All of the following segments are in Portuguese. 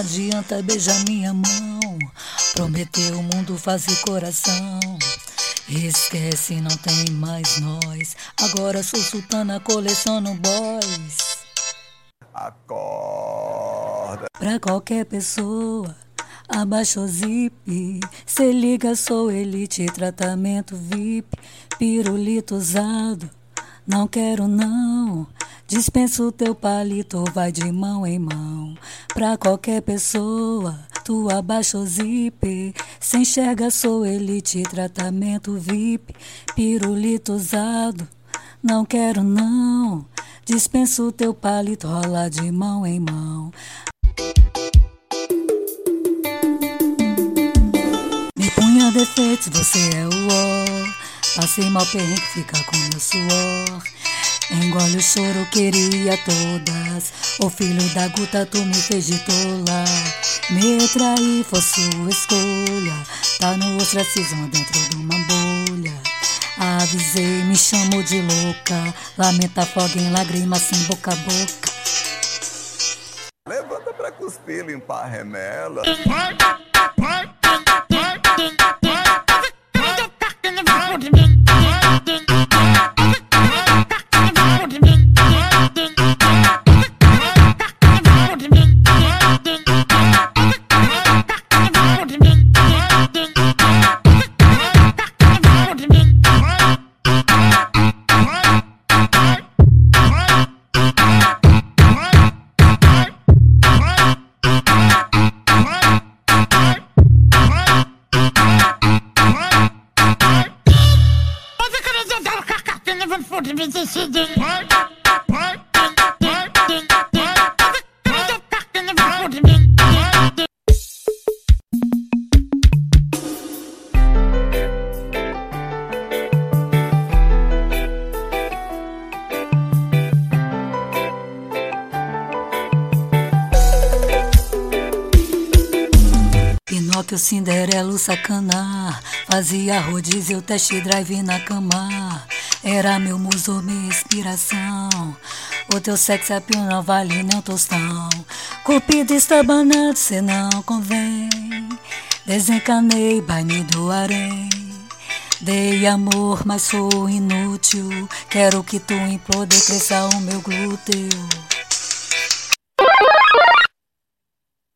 volta, beija minha mão. Prometeu o mundo fazer coração. Esquece, não tem mais nós. Agora sou sultana, coleciono boys. Acorda. Pra qualquer pessoa, abaixa o zip. Se liga, sou elite, tratamento VIP. Pirulito usado, não quero não. Dispensa o teu palito, vai de mão em mão. Pra qualquer pessoa, tu abaixa o zip. Se enxerga, sou elite, tratamento VIP. Pirulito usado, não quero não. Dispensa o teu palito, rola de mão em mão. Me punha defeitos, você é o ó. Passei mal perrengue, fica com meu suor. Engole o choro, queria todas. O filho da guta, tu me fez de tola. Me trair foi sua escolha. Tá no ostracismo dentro de uma bolha. Avisei, me chamou de louca. Lamenta fogo em lágrimas sem boca a boca. Levanta pra cuspir, limpar a remela. Pinóquio, Cinderela, o sacana Fazia rodízio, test drive na cama Era meu muso, minha inspiração. O teu sexo appeal não vale nem um tostão. Cupido está banado, cê não convém. Desencanei, vai me doarei Dei amor, mas sou inútil. Quero que tu implode, cresça o meu glúteo.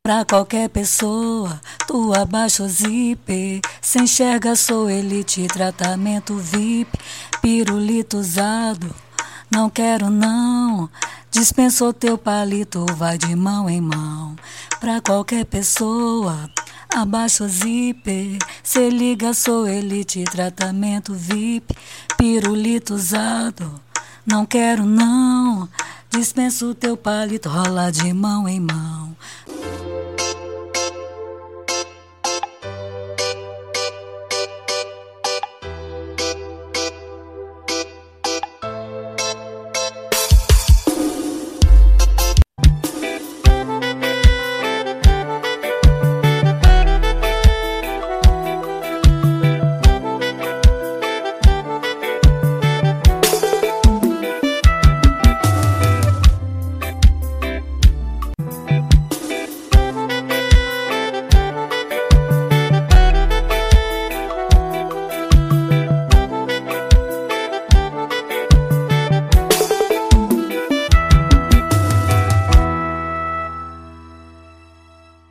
Pra qualquer pessoa, tu abaixa o zip. Se enxerga, sou elite, tratamento VIP. Pirulito usado, não quero não. Dispensou teu palito, vai de mão em mão. Pra qualquer pessoa, abaixa o zip. Se liga, sou elite, tratamento VIP. Pirulito usado, não quero não. Dispensa o teu palito, rola de mão em mão.